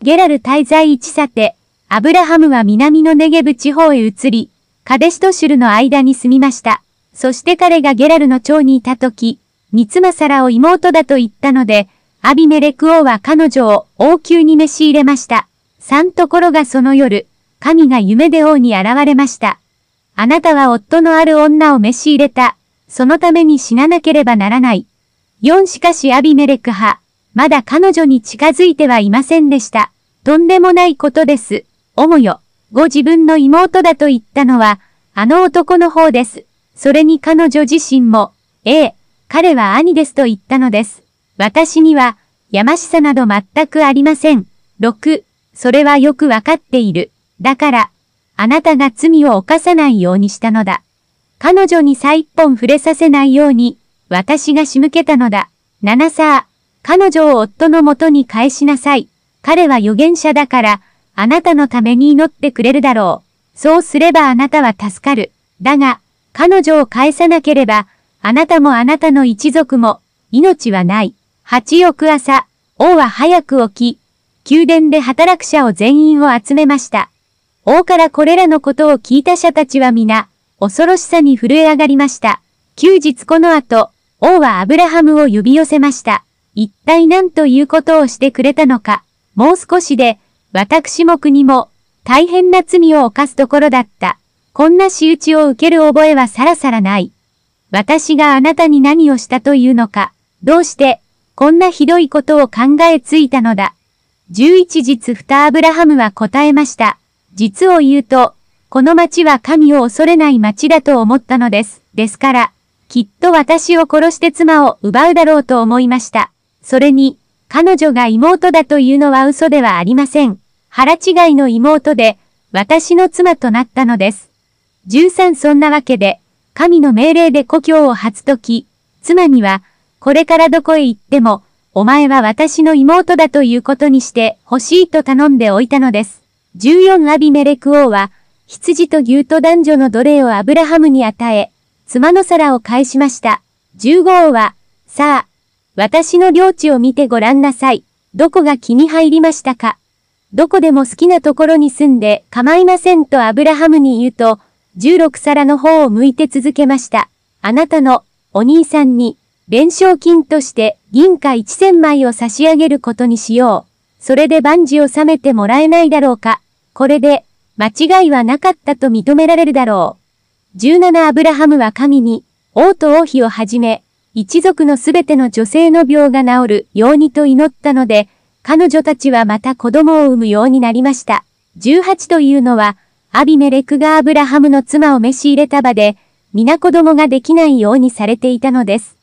ゲラル滞在一さて、アブラハムは南のネゲブ地方へ移り、カデシトシュルの間に住みました。そして彼がゲラルの町にいたとき、ニツマサラを妹だと言ったので、アビメレク王は彼女を王宮に召し入れました。三ところがその夜、神が夢で王に現れました。あなたは夫のある女を召し入れた。そのために死ななければならない。4しかしアビメレク派、まだ彼女に近づいてはいませんでした。とんでもないことです。おもよ。ご自分の妹だと言ったのは、あの男の方です。それに彼女自身も、ええ、彼は兄ですと言ったのです。私には、やましさなど全くありません。6、それはよくわかっている。だから、あなたが罪を犯さないようにしたのだ。彼女にさ一本触れさせないように、私が仕向けたのだ。7さあ、彼女を夫のもとに返しなさい。彼は預言者だから、あなたのために祈ってくれるだろう。そうすればあなたは助かる。だが、彼女を返さなければ、あなたもあなたの一族も、命はない。八翌朝、王は早く起き、宮殿で働く者を全員を集めました。王からこれらのことを聞いた者たちは皆、恐ろしさに震え上がりました。休日この後、王はアブラハムを呼び寄せました。一体何ということをしてくれたのか。もう少しで、私も国も、大変な罪を犯すところだった。こんな仕打ちを受ける覚えはさらさらない。私があなたに何をしたというのか、どうして、こんなひどいことを考えついたのだ。十一日ふたアブラハムは答えました。実を言うと、この町は神を恐れない町だと思ったのです。ですから、きっと私を殺して妻を奪うだろうと思いました。それに、彼女が妹だというのは嘘ではありません。腹違いの妹で、私の妻となったのです。13そんなわけで、神の命令で故郷を初とき、妻には、これからどこへ行っても、お前は私の妹だということにして欲しいと頼んでおいたのです。14アビメレク王は、羊と牛と男女の奴隷をアブラハムに与え、妻の皿を返しました。15王は、さあ、私の領地を見てごらんなさい。どこが気に入りましたか？どこでも好きなところに住んで構いませんとアブラハムに言うと、16皿の方を向いて続けました。あなたのお兄さんに弁償金として銀貨1000枚を差し上げることにしよう。それで万事を収めてもらえないだろうか。これで間違いはなかったと認められるだろう。17アブラハムは神に王と王妃をはじめ、一族のすべての女性の病が治るようにと祈ったので、彼女たちはまた子供を産むようになりました。18というのは、アビメレクがアブラハムの妻を召し入れた場で、皆子供ができないようにされていたのです。